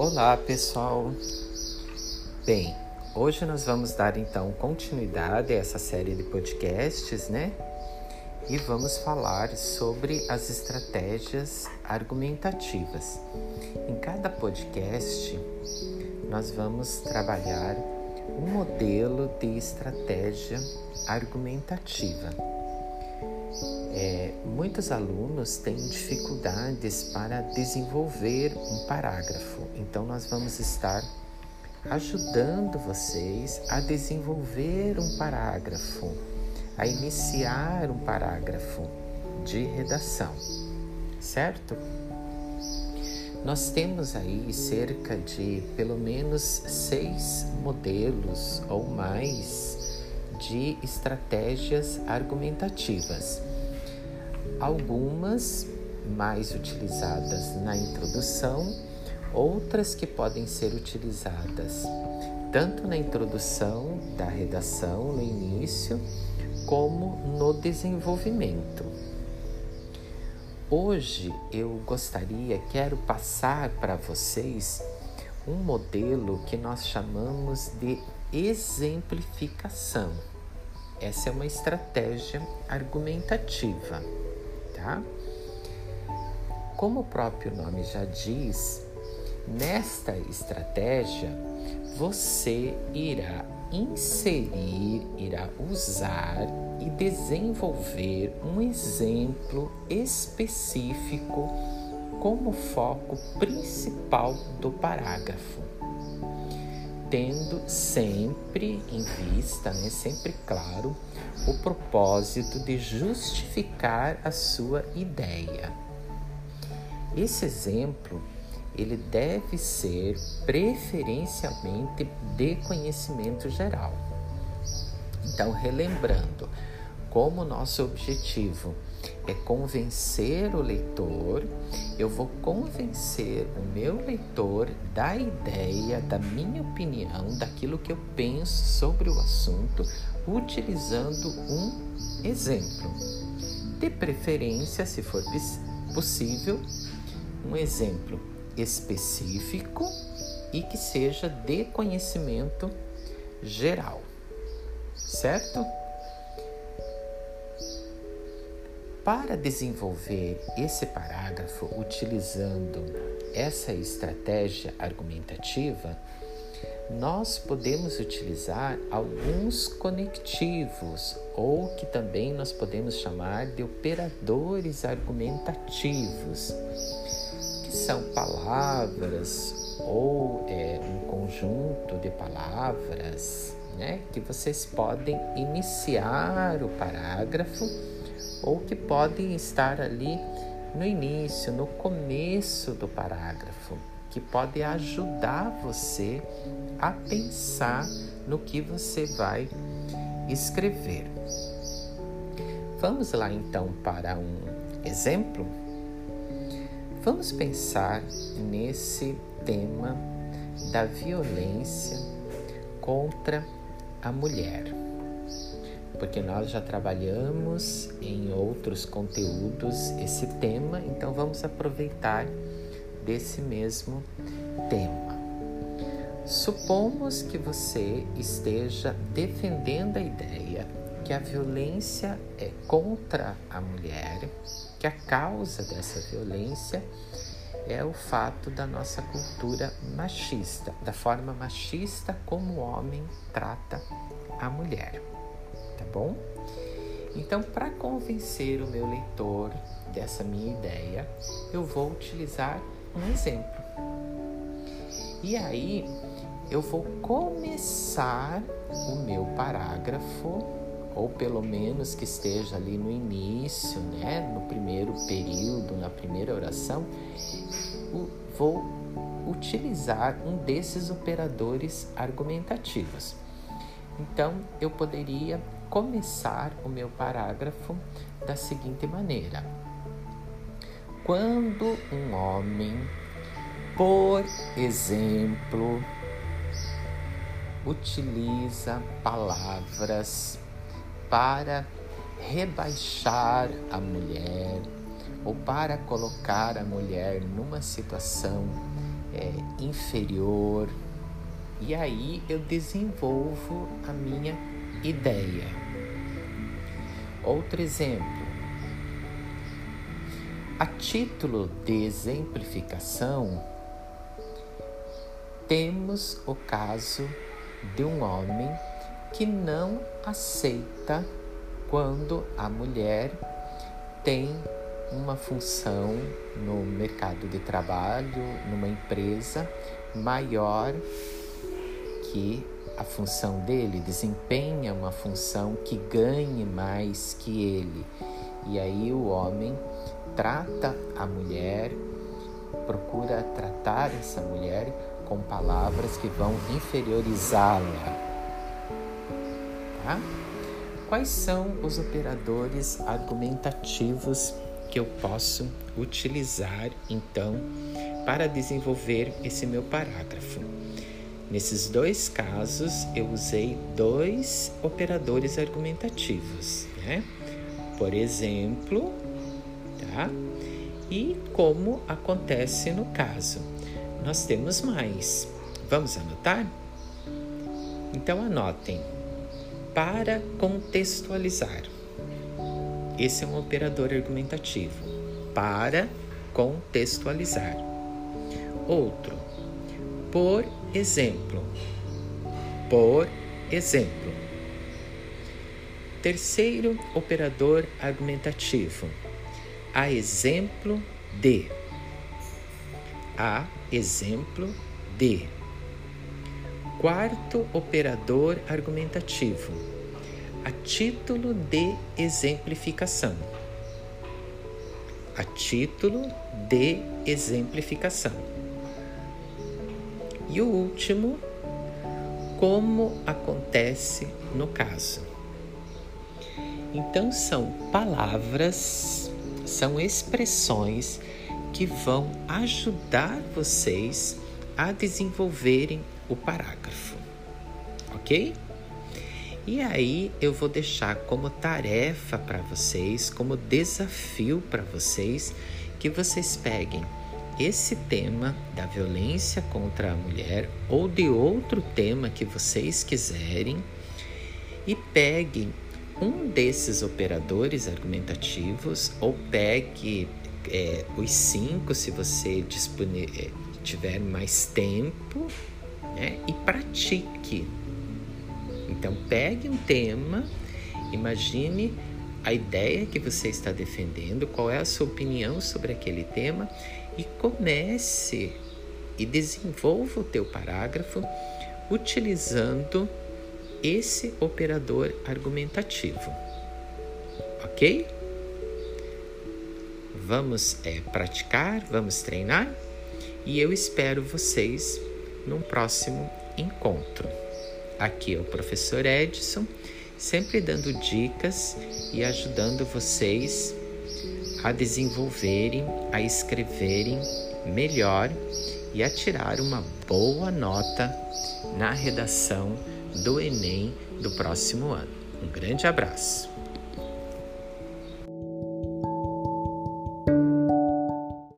Olá, pessoal. Bem, hoje nós vamos dar então continuidade a essa série de podcasts, né? E vamos falar sobre as estratégias argumentativas. Em cada podcast, nós vamos trabalhar um modelo de estratégia argumentativa. É, muitos alunos têm dificuldades para desenvolver um parágrafo, então nós vamos estar ajudando vocês a desenvolver um parágrafo, a iniciar um parágrafo de redação, certo? Nós temos aí cerca de pelo menos seis modelos ou mais de estratégias argumentativas. Algumas mais utilizadas na introdução, outras que podem ser utilizadas tanto na introdução da redação, no início, como no desenvolvimento. Hoje eu gostaria, quero passar para vocês um modelo que nós chamamos de exemplificação. Essa é uma estratégia argumentativa, tá? Como o próprio nome já diz, nesta estratégia você irá inserir, irá usar e desenvolver um exemplo específico como foco principal do parágrafo, tendo sempre em vista, né, sempre claro, o propósito de justificar a sua ideia. Esse exemplo ele deve ser preferencialmente de conhecimento geral. Então, relembrando, como nosso objetivo é convencer o leitor, eu vou convencer o meu leitor da ideia, da minha opinião, daquilo que eu penso sobre o assunto, utilizando um exemplo. De preferência, se for possível, um exemplo específico e que seja de conhecimento geral, certo? Para desenvolver esse parágrafo utilizando essa estratégia argumentativa, nós podemos utilizar alguns conectivos ou que também nós podemos chamar de operadores argumentativos que são palavras ou é, um conjunto de palavras né, que vocês podem iniciar o parágrafo ou que podem estar ali no início, no começo do parágrafo, que pode ajudar você a pensar no que você vai escrever. Vamos lá então para um exemplo? Vamos pensar nesse tema da violência contra a mulher, porque nós já trabalhamos em outros conteúdos esse tema, então vamos aproveitar desse mesmo tema. Supomos que você esteja defendendo a ideia que a violência é contra a mulher que a causa dessa violência é o fato da nossa cultura machista, da forma machista como o homem trata a mulher, tá bom? Então, para convencer o meu leitor dessa minha ideia, eu vou utilizar um exemplo. E aí, eu vou começar o meu parágrafo ou pelo menos que esteja ali no início, né, no primeiro período, na primeira oração, vou utilizar um desses operadores argumentativos. Então, eu poderia começar o meu parágrafo da seguinte maneira: Quando um homem, por exemplo, utiliza palavras para rebaixar a mulher ou para colocar a mulher numa situação é, inferior. E aí eu desenvolvo a minha ideia. Outro exemplo. A título de exemplificação, temos o caso de um homem que não aceita quando a mulher tem uma função no mercado de trabalho, numa empresa maior que a função dele, desempenha uma função que ganhe mais que ele. E aí o homem trata a mulher, procura tratar essa mulher com palavras que vão inferiorizá-la. Tá? Quais são os operadores argumentativos que eu posso utilizar então para desenvolver esse meu parágrafo? Nesses dois casos, eu usei dois operadores argumentativos, né? Por exemplo, tá? E como acontece no caso nós temos mais. Vamos anotar? Então anotem. Para contextualizar. Esse é um operador argumentativo. Para contextualizar. Outro. Por exemplo. Por exemplo. Terceiro operador argumentativo. A exemplo de. A exemplo de. Quarto operador argumentativo, a título de exemplificação. A título de exemplificação. E o último, como acontece no caso. Então, são palavras, são expressões que vão ajudar vocês a desenvolverem o parágrafo, ok? E aí eu vou deixar como tarefa para vocês, como desafio para vocês, que vocês peguem esse tema da violência contra a mulher ou de outro tema que vocês quiserem e peguem um desses operadores argumentativos ou pegue é, os cinco, se você é, tiver mais tempo, né? e pratique. Então, pegue um tema, imagine a ideia que você está defendendo, qual é a sua opinião sobre aquele tema e comece e desenvolva o teu parágrafo utilizando esse operador argumentativo. OK? vamos é, praticar, vamos treinar e eu espero vocês num próximo encontro. Aqui é o professor Edson, sempre dando dicas e ajudando vocês a desenvolverem, a escreverem melhor e a tirar uma boa nota na redação do Enem do próximo ano. Um grande abraço!